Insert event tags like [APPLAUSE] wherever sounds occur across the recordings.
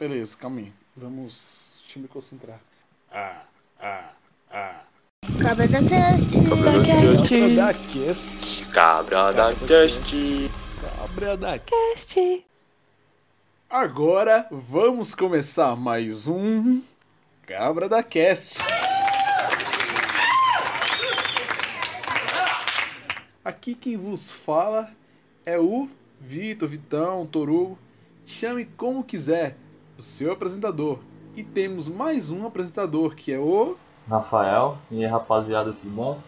Beleza, calma aí. Vamos. Eu me concentrar. Ah, ah, ah. Cabra da Cast. Cabra da Cast. Cabra da Cast. Cabra da Cast. Agora vamos começar mais um Cabra da Cast. Aqui quem vos fala é o Vitor, Vitão, Toru. Chame como quiser, o seu apresentador. E temos mais um apresentador que é o. Rafael. E aí, rapaziada, tudo bom?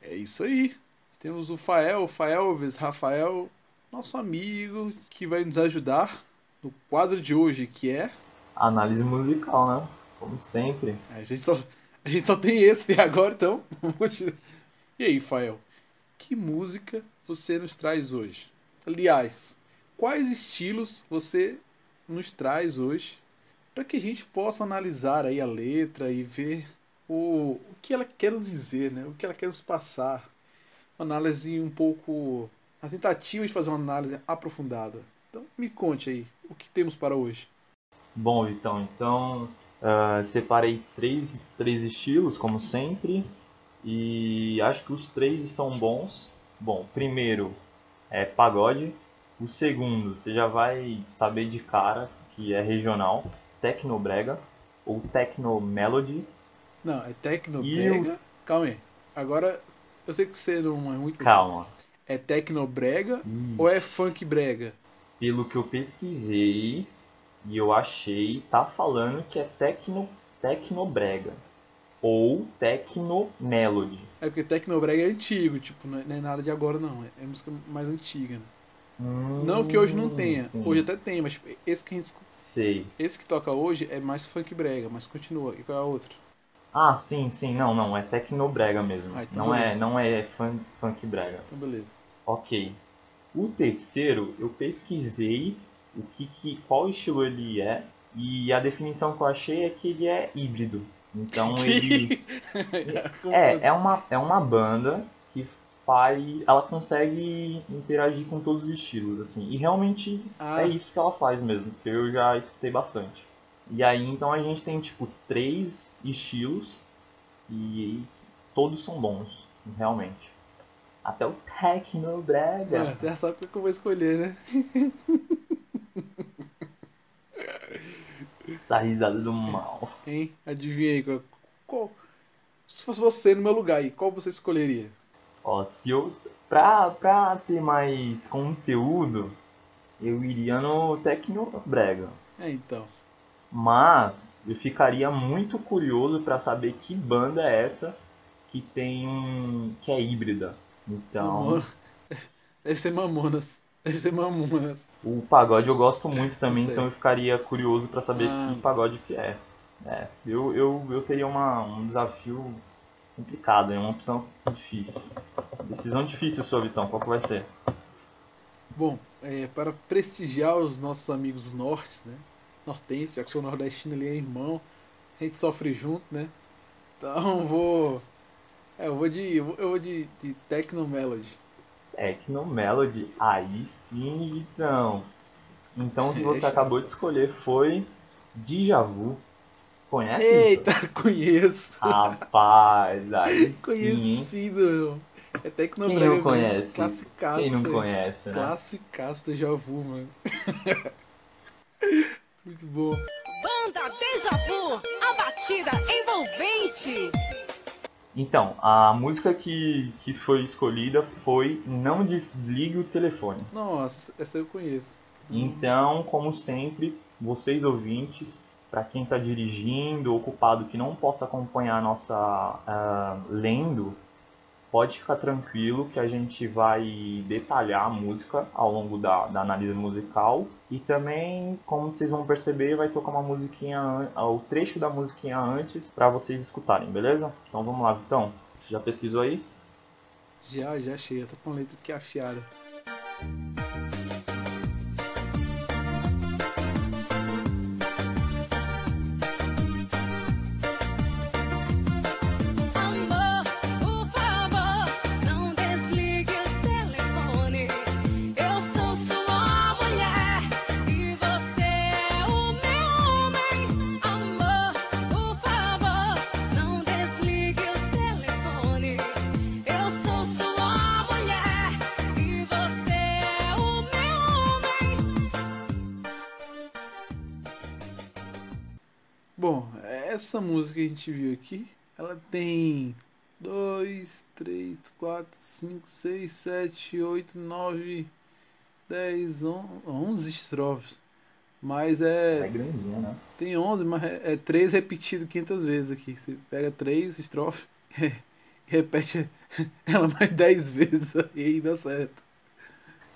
É isso aí. Temos o Fael, Faelves, Rafael, nosso amigo, que vai nos ajudar no quadro de hoje, que é. Análise musical, né? Como sempre. A gente só, a gente só tem esse até agora, então. [LAUGHS] e aí, Fael? Que música você nos traz hoje? Aliás, quais estilos você nos traz hoje para que a gente possa analisar aí a letra e ver o, o que ela quer nos dizer, né? O que ela quer nos passar. Uma análise um pouco a tentativa de fazer uma análise aprofundada. Então, me conte aí o que temos para hoje. Bom, então, então uh, separei três, três estilos, como sempre, e acho que os três estão bons. Bom, primeiro é pagode, o segundo você já vai saber de cara que é regional, Tecnobrega ou Tecnomelody. Não, é Tecnobrega. O... Calma aí. Agora, eu sei que você não é muito. Calma. É Tecnobrega ou é Funk Brega? Pelo que eu pesquisei e eu achei, tá falando que é Tecno, Tecnobrega ou Tecnomelody. É porque Tecnobrega é antigo, tipo, não é nada de agora não, é música mais antiga, né? Hum, não que hoje não tenha, sim. hoje até tem, mas esse que a gente Sei. esse que toca hoje é mais funk brega, mas continua. E qual é a outra? Ah, sim, sim, não, não, é tecnobrega mesmo. Ah, então não é, não é funk, funk brega. Então beleza. Ok. O terceiro, eu pesquisei o que, que qual estilo ele é e a definição que eu achei é que ele é híbrido. Então [LAUGHS] ele [LAUGHS] Como é, assim? é uma é uma banda faz, ela consegue interagir com todos os estilos assim. E realmente Ah. é isso que ela faz mesmo, que eu já escutei bastante. E aí então a gente tem tipo três estilos e todos são bons, realmente. Até o techno É, brega. você já sabe o que eu vou escolher, né? [LAUGHS] Essa risada do mal. Hein? Adivinha aí. Qual, qual- se fosse você no meu lugar aí, qual você escolheria? Ó, se eu pra, pra ter mais conteúdo, eu iria no techno brega. É, então. Mas eu ficaria muito curioso pra saber que banda é essa que tem um que é híbrida. Então, Mamona- [LAUGHS] Deve ser Mamonas. Deve ser Mamonas. o pagode eu gosto muito [LAUGHS] também, então eu ficaria curioso pra saber Ah. que pagode que é. É, eu, eu, eu teria uma, um desafio complicado, é uma opção difícil. Decisão difícil sua, Vitão, qual que vai ser? Bom, é, para prestigiar os nossos amigos do norte, né? Nortense, já que sou nordestino ali é irmão, a gente sofre junto, né? Então vou. É, eu vou de. Eu vou de, de Techno Melody. Techno Melody, aí sim, Vitão. Então o que você [LAUGHS] acabou de escolher foi Djavu. Conhece? Eita, [LAUGHS] conheço! Rapaz, aí? Conhecido, meu. É Techno Quem não mesmo. conhece? Classicaço. Quem não conhece, né? Classicaço do Javu, mano. [LAUGHS] Muito bom. Banda Deja Vu, a batida envolvente. Então, a música que, que foi escolhida foi Não Desligue o Telefone. Nossa, essa eu conheço. Então, como sempre, vocês ouvintes, para quem está dirigindo, ocupado, que não possa acompanhar a nossa ah, lendo, pode ficar tranquilo que a gente vai detalhar a música ao longo da, da análise musical e também, como vocês vão perceber, vai tocar uma musiquinha, ah, o trecho da musiquinha antes para vocês escutarem, beleza? Então vamos lá, Vitão. Já pesquisou aí? Já, já achei. Eu tô com a letra aqui afiada. Essa música que a gente viu aqui, ela tem 2, 3, 4, 5, 6, 7, 8, 9, 10, 11 estrofes. Mas É é. grandinha, né? Tem 11, mas é, é 3 repetido 500 vezes aqui. Você pega 3 estrofes [LAUGHS] e repete [LAUGHS] ela mais 10 vezes [LAUGHS] aí e dá certo.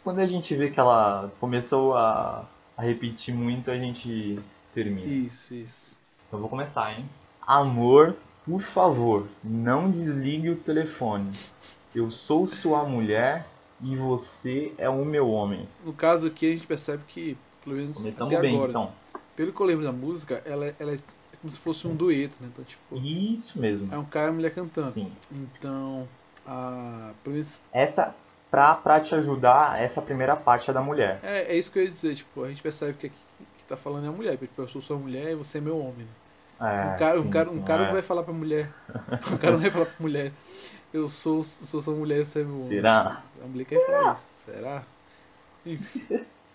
Quando a gente vê que ela começou a, a repetir muito, a gente termina. Isso, isso. Então eu vou começar, hein? Amor, por favor, não desligue o telefone. Eu sou sua mulher e você é o meu homem. No caso aqui, a gente percebe que, pelo menos Começamos até bem, agora, então. pelo que eu lembro da música, ela, é- ela é como se fosse um dueto, né? Então, tipo, Isso mesmo. é um cara e uma mulher cantando. Sim. Então, a, pelo menos, Essa, pra, pra te ajudar, essa primeira parte é da mulher. é, é isso que eu ia dizer. Tipo, a gente percebe que aqui que tá falando é a mulher. Tipo, eu sou sua mulher e você é meu homem. Né? É, um cara, um sim, cara, um cara é. não vai falar pra mulher. Um cara não vai falar pra mulher. Eu sou, sou sua mulher e você é meu homem. Será? A mulher quer falar isso. Será? Enfim.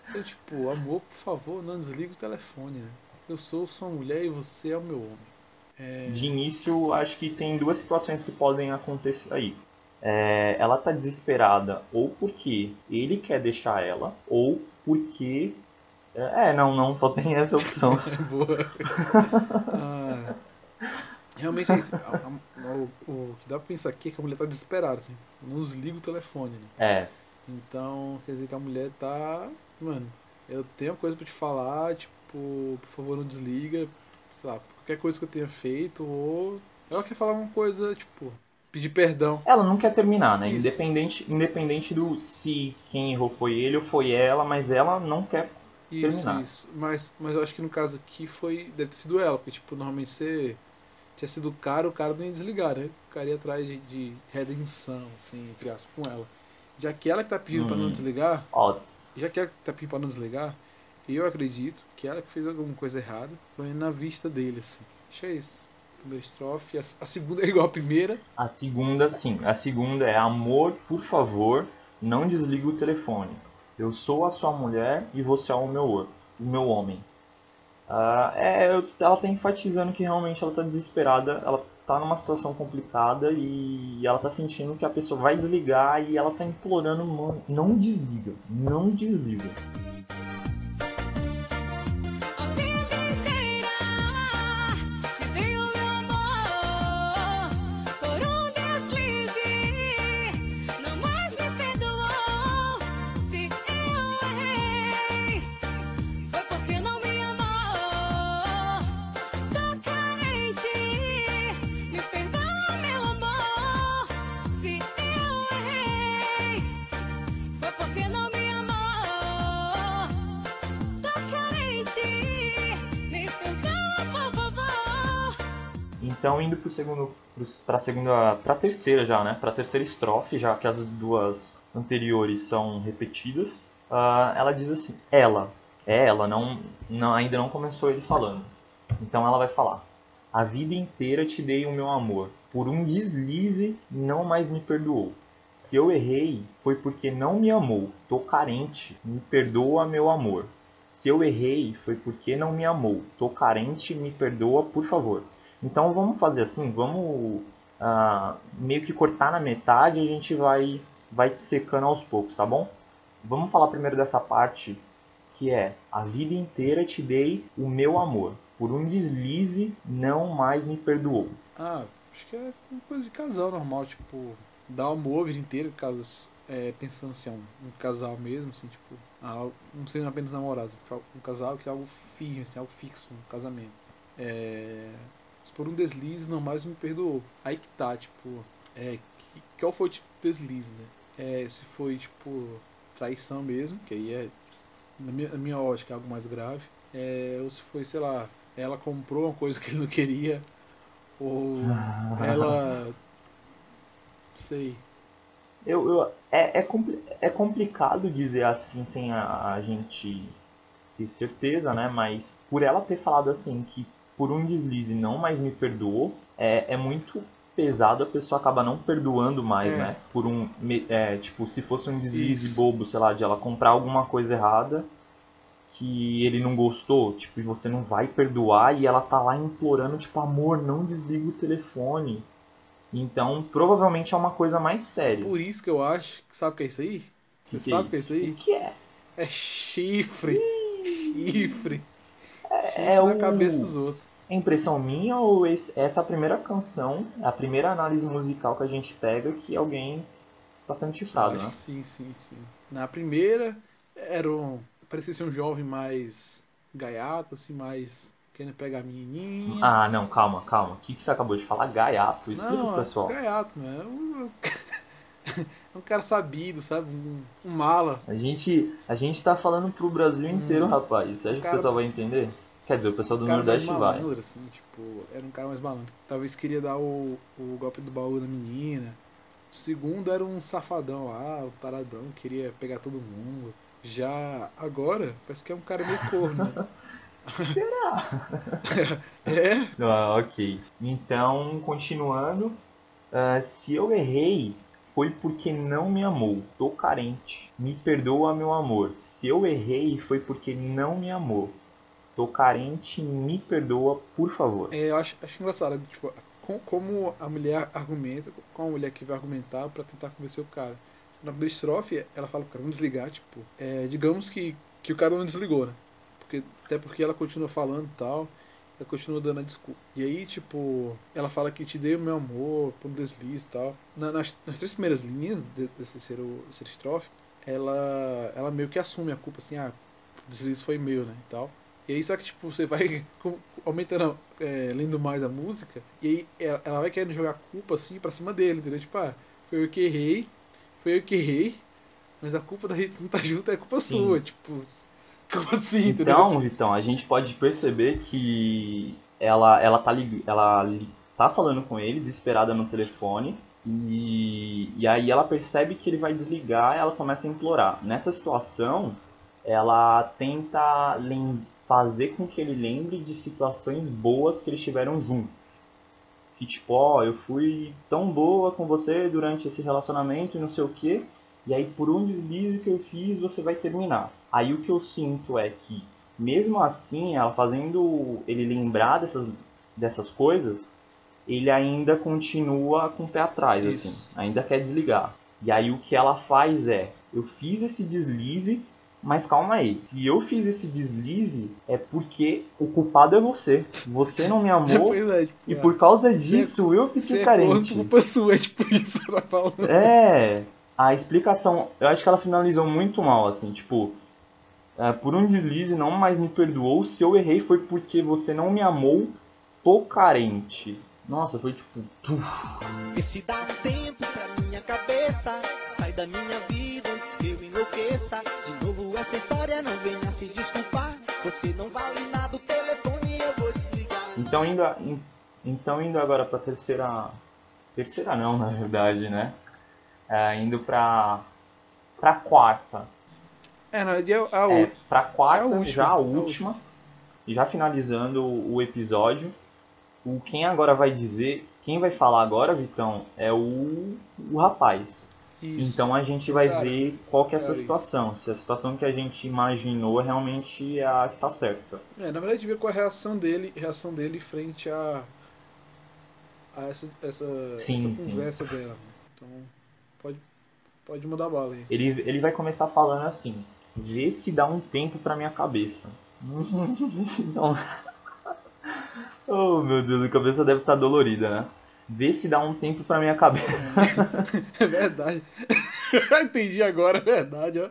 Então, tipo, amor, por favor, não desligue o telefone, né? Eu sou sua mulher e você é o meu homem. É, De início, acho que tem duas situações que podem acontecer aí. É, ela tá desesperada ou porque ele quer deixar ela, ou porque. É, não, não, só tem essa opção. [LAUGHS] boa. Ah, realmente é isso. A- a- o, o que dá pra pensar aqui é que a mulher tá desesperada, assim. Não desliga o telefone, né? É, Então, quer dizer que a mulher tá. Mano, eu tenho uma coisa pra te falar, tipo, por favor não desliga. Sei lá, qualquer coisa que eu tenha feito, ou. Ela quer falar uma coisa, tipo, pedir perdão. ela não quer terminar, né? Isso. Independente, independente do se quem errou foi ele ou foi ela, mas ela não quer. Isso, Terminar. isso. Mas, mas eu acho que no caso aqui foi. Deve ter sido ela, porque, tipo, normalmente você. Tinha sido o cara, o cara não ia desligar, né? O cara ia atrás de, de redenção, assim, entre aspas, com ela. Já que ela que tá pedindo pra não Hum. desligar, Odds. já que ela que tá pedindo pra não desligar, eu acredito que ela que fez alguma coisa errada, pelo menos na vista dele, assim. Acho que é isso. Primeira estrofe, a, a segunda é igual a primeira. A segunda, sim. A segunda é amor, por favor, não desligue o telefone. Eu sou a sua mulher e você é o meu, o meu homem. Ah, é, ela tá enfatizando que realmente ela tá desesperada, ela tá numa situação complicada e ela tá sentindo que a pessoa vai desligar e ela tá implorando, não desliga, não desliga. Então indo pro segundo, pra segunda, pra terceira já, né? Pra terceira estrofe, já que as duas anteriores são repetidas, ah, ela diz assim: ela, é ela, não, não, ainda não começou ele falando. Então ela vai falar: a vida inteira te dei o meu amor, por um deslize não mais me perdoou. Se eu errei, foi porque não me amou. Tô carente, me perdoa, meu amor. Se eu errei, foi porque não me amou. Tô carente, me perdoa, por favor. Então vamos fazer assim, vamos ah, meio que cortar na metade e a gente vai, vai secando aos poucos, tá bom? Vamos falar primeiro dessa parte que é a vida inteira te dei o meu amor. Por um deslize não mais me perdoou. Ah, acho que é uma coisa de casal normal, tipo, dar amor a vida inteira, é, pensando se é um, um casal mesmo, assim, tipo, algo- não sendo apenas namorados, um casal que é algo firme, assim, algo fixo, um casamento. É, se por um deslize, não mais me perdoou. Aí que tá, tipo, é, que, qual foi o tipo de deslize, né? É, se foi, tipo, traição mesmo, que aí é, na minha, na minha ótica, é algo mais grave. É, ou se foi, sei lá, ela comprou uma coisa [LAUGHS] que ele não queria, ou [LAUGHS] ela. Sei. Eu, eu- é, é, compli- é complicado dizer assim sem a, a gente ter certeza, né? Mas por ela ter falado assim que por um deslize não mais me perdoou, é, é muito pesado a pessoa acaba não perdoando mais, É. né? Por um. é, tipo, se fosse um deslize Isso. bobo, sei lá, de ela comprar alguma coisa errada, que ele não gostou, tipo, e você não vai perdoar e ela tá lá implorando, tipo, amor, não desliga o telefone. Então, provavelmente é uma coisa mais séria. Por isso que eu acho. Sabe o que é isso aí? Que Você que sabe o que é isso aí? O que é? É chifre. Chifre. Chifre É na o- cabeça dos outros. É impressão minha ou esse- essa é a primeira canção, a primeira análise musical que a gente pega que alguém tá sendo chifrado, acho né? que sim, sim, sim. Na primeira, era um. Parecia ser um jovem mais gaiato, assim, mais querendo pegar a menininha. Ah, não, calma, calma. O que, que você acabou de falar? Gaiato. Explica Não, pro pessoal. gaiato, né? [LAUGHS] É um, cara sabido, sabe? Um, um mala. A gente, a gente tá falando pro Brasil inteiro, Hum. rapaz. Você acha que Cara- o pessoal vai entender? Quer dizer, o pessoal do Um Nordeste vai. malandro, assim, tipo, era um cara mais malandro. Talvez queria dar o, o golpe do baú na menina. O segundo era um safadão lá, um taradão, queria pegar todo mundo. Já agora, parece que é um cara meio corno, né? [LAUGHS] Será? [LAUGHS] é? Ah, ok. Então, continuando. ah, se eu errei, foi porque não me amou. Tô carente. Me perdoa, meu amor. Se eu errei, foi porque não me amou. Tô carente, me perdoa, por favor. É, eu acho, acho engraçado, tipo, com- como a mulher argumenta, com a mulher que vai argumentar pra tentar convencer o cara. Na primeira estrofe, ela fala pro cara não desligar, tipo, é, digamos que, que o cara não desligou, né? Porque, até porque ela continua falando e tal, ela continua dando a desculpa. E aí, tipo, ela fala que te dei o meu amor, por um deslize e tal. Na- nas, nas três primeiras linhas de- desse terceiro, terceira estrofe, ela, ela meio que assume a culpa, assim, ah, o deslize foi meu, né, e tal. E aí, só que, tipo, você vai [LAUGHS] aumentando, é, lendo mais a música, e aí ela, ela vai querendo jogar a culpa, assim, pra cima dele, entendeu? Tipo, ah, foi eu que errei, foi eu que errei, mas a culpa da gente não tá junto é culpa Sim. sua, tipo, [LAUGHS] como assim? Então, Vitão, a gente pode perceber que ela, ela, tá, lig- ela tá falando com ele, desesperada no telefone, e, e aí ela percebe que ele vai desligar ela começa a implorar. Nessa situação, ela tenta lem- fazer com que ele lembre de situações boas que eles tiveram juntos. Que tipo, ó, eu fui tão boa com você durante esse relacionamento e não sei o quê, e aí por um deslize que eu fiz, você vai terminar. Aí o que eu sinto é que, mesmo assim, ela fazendo ele lembrar dessas, dessas coisas, ele ainda continua com o pé atrás, Isso. assim, ainda quer desligar. E aí o que ela faz é, eu fiz esse deslize, mas calma aí, se eu fiz esse deslize, é porque o culpado é você. Você não me [LAUGHS] amou, pois é, tipo, e por causa é- disso eu você fiquei é carente. culpa sua, é [LAUGHS] tipo isso que ela tá falando. É, a explicação, eu acho que ela finalizou muito mal, assim, tipo, é, por um deslize não mais me perdoou, se eu errei foi porque você não me amou, tô carente. Nossa, foi tipo, Vê se dá um tempo pra minha cabeça. Sai da minha vida antes que eu enlouqueça. De novo essa história não venha se desculpar. Você não vale nada, o telefone eu vou desligar. então indo, a- em- então indo agora pra terceira, terceira não, na verdade, né, é, indo pra, pra quarta, É, na verdade, é a É, outra. pra quarta, É a última, já a é a última. E já finalizando o episódio. O quem agora vai dizer, quem vai falar agora, Vitão, é o, o rapaz. Isso. Então a gente vai Cara, ver qual que é essa cara, isso. situação. Se a situação que a gente imaginou realmente é a que tá certa. É, na verdade, ver qual é a reação dele, reação dele frente a, a essa, essa, Sim, essa sim. conversa dela. né? Então, pode, pode mudar a bala aí. Ele, ele vai começar falando assim: vê se dá um tempo pra minha cabeça. [LAUGHS] então. [LAUGHS] oh meu Deus, a cabeça deve estar dolorida, né? Vê se dá um tempo pra minha cabeça. [LAUGHS] É verdade. Entendi agora, é verdade, ó.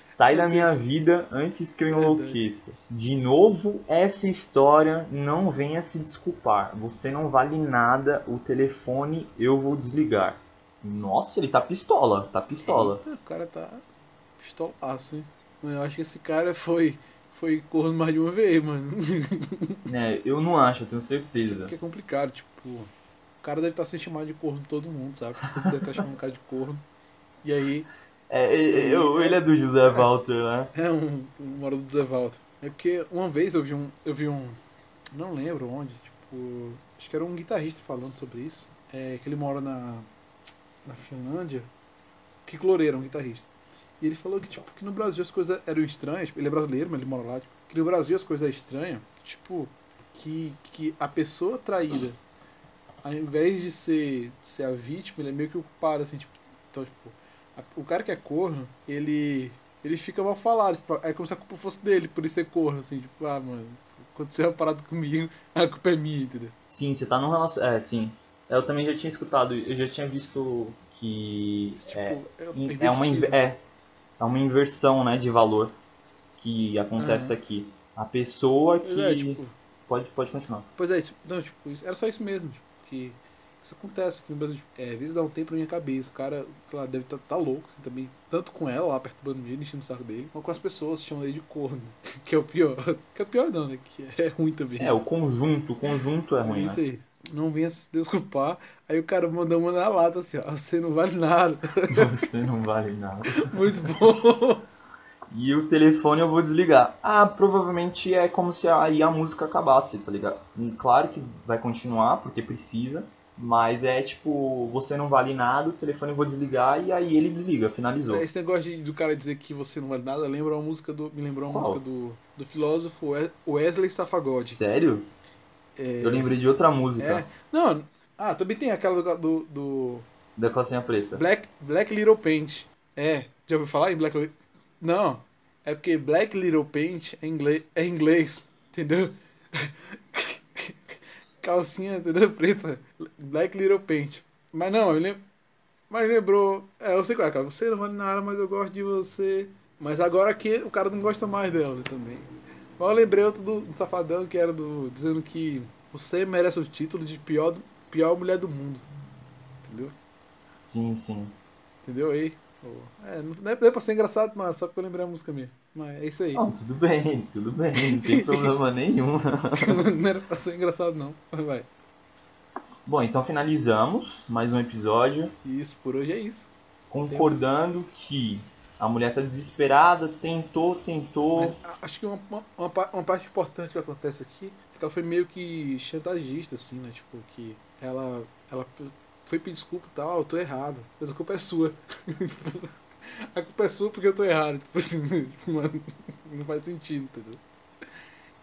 Sai da minha vida antes que eu enlouqueça. De novo, essa história não venha se desculpar. Você não vale nada, o telefone eu vou desligar. Nossa, ele tá pistola, tá pistola. Eita, o cara tá pistolaço, hein? Mano, eu acho que esse cara foi, foi corno mais de uma vez, mano. [LAUGHS] É, eu não acho, eu tenho certeza. Porque é complicado, tipo. O cara deve estar se chamando de corno todo mundo, sabe? Todo mundo deve estar chamando o cara de corno. E aí, É, é, eu- ele é do José Walter, né? É um, um do Zé Walter. É porque uma vez eu vi um. Eu vi um. Não lembro onde, tipo. Acho que era um guitarrista falando sobre isso. É, que ele mora na. Na Finlândia. Que Loureiro, um guitarrista. E ele falou que, tipo, que no Brasil as coisas eram estranhas. Tipo, ele é brasileiro, mas ele mora lá. Tipo, que no Brasil as coisas eram estranhas. Tipo, que, que a pessoa traída, ao invés de ser, ser a vítima, ele é meio que o culpado, assim, tipo. Então, tipo, a- o cara que é corno, ele. Ele fica mal falado. Tipo, é como se a culpa fosse dele, por isso ser corno, assim, tipo, ah, mano, aconteceu uma parada comigo, [LAUGHS] a culpa é minha, entendeu? Sim, você tá num relacionamento. É, sim. Eu também já tinha escutado, eu já tinha visto que. Tipo, é, é, é uma, é, é uma inversão né, de valor que acontece aqui. A pessoa que. É, tipo, Pode, pode continuar. Pois é, tipo, não, tipo, isso, era só isso mesmo, tipo, que isso acontece aqui no Brasil. Tipo, é, às vezes dá um tempo na minha cabeça. O cara, sei lá, deve estar tá, louco, assim, também. Tanto com ela lá, perturbando ele, enchendo o saco dele, como com as pessoas, chamando ele de corno. [LAUGHS] Que é o pior. Que é o pior não, né? Que é ruim também. É, o conjunto, o conjunto é É ruim, isso né? aí. Não venha se desculpar. Aí o cara mandou uma na lata assim, ó. Você não vale nada. Você não vale nada. [LAUGHS] Muito bom. E o telefone eu vou desligar. Ah, provavelmente é como se aí a música acabasse, tá ligado? Hum, Claro que vai continuar, porque precisa. Mas é tipo, você não vale nada, o telefone eu vou desligar e aí ele desliga, finalizou. Esse negócio de, do cara dizer que você não vale nada lembra uma música do. Me lembrou uma Qual? música do, do filósofo We- Wesley Safagode. Sério? É, Eu lembrei de outra música, É. Não, ah, também tem aquela do, do, do da calcinha preta. Black, Black Little Paint. É, já ouviu falar em Black Little Não, é porque Black Little Paint é inglês, é inglês entendeu? [LAUGHS] Calcinha, entendeu? Preta. Black Little Paint. Mas não, eu lembro. Mas lembrou. É, eu sei qual é, cara. Você não vale nada, mas eu gosto de você. Mas agora que o cara não gosta mais dela também. Mas eu lembrei outro do, do Safadão que era do. dizendo que você merece o título de pior, pior mulher do mundo. Entendeu? Sim, sim. Entendeu aí? É, não é não é pra ser engraçado, não, é só porque eu lembrei a música mesmo. Mas é isso aí. Não, tudo bem, tudo bem, não tem [LAUGHS] problema nenhum. [LAUGHS] não era pra ser engraçado, não. Mas vai. Bom, então finalizamos mais um episódio. E isso, por hoje é isso. concordando que a mulher tá desesperada, tentou, tentou. Mas acho que uma, uma, uma pa- uma parte importante que acontece aqui é que ela foi meio que chantagista, assim, né? Tipo, que ela, ela foi pedir desculpa e tal, "Ah, eu tô errado. Mas a culpa é sua. [LAUGHS] a culpa é sua porque eu tô errado. Tipo assim, [LAUGHS] mano, não faz sentido, entendeu?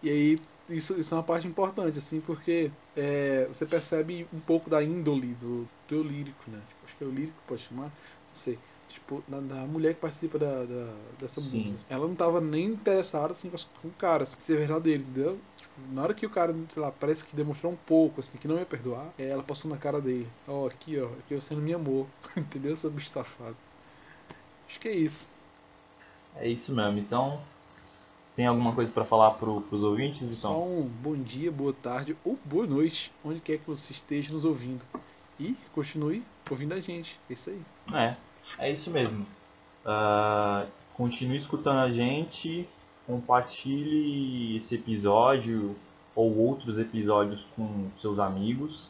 E aí, isso, isso é uma parte importante, assim, porque é, você percebe um pouco da índole do, do lírico, né? Tipo, acho que é o lírico, pode chamar, não sei. Tipo, da, da mulher que participa da, da- dessa Sim. música. Ela não tava nem interessada, assim, com, o cara, assim, ser verdadeiro, entendeu? Tipo, na hora que o cara, sei lá, parece que demonstrou um pouco, assim, que não ia perdoar, é, ela passou na cara dele. Ó, aqui, ó, aqui você não me amou, [LAUGHS] entendeu, seu bicho safado? Acho que é isso. É isso mesmo. Então, tem alguma coisa pra falar pro, pros ouvintes? Só Então, um bom dia, boa tarde ou boa noite, onde quer que você esteja nos ouvindo. E continue ouvindo a gente. É isso aí. é, é isso mesmo. Ah, continue escutando a gente, compartilhe esse episódio ou outros episódios com seus amigos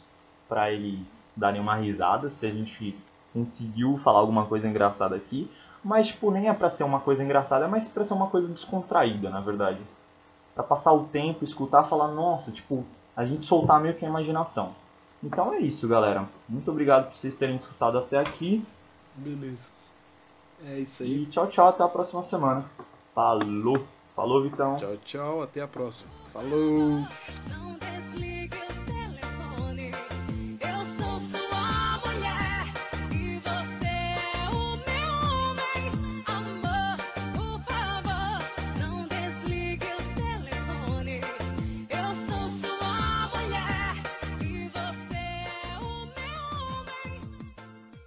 para eles darem uma risada se a gente conseguiu falar alguma coisa engraçada aqui. Mas tipo, nem é pra ser uma coisa engraçada, é mais pra ser uma coisa descontraída, na verdade. Pra passar o tempo, escutar, falar, nossa, tipo, a gente soltar meio que a imaginação. Então é isso, galera. Muito obrigado por vocês terem escutado até aqui. Beleza. É isso aí. E tchau, tchau. Até a próxima semana. Falou. Falou, Vitão. Tchau, tchau. Até a próxima. Falou.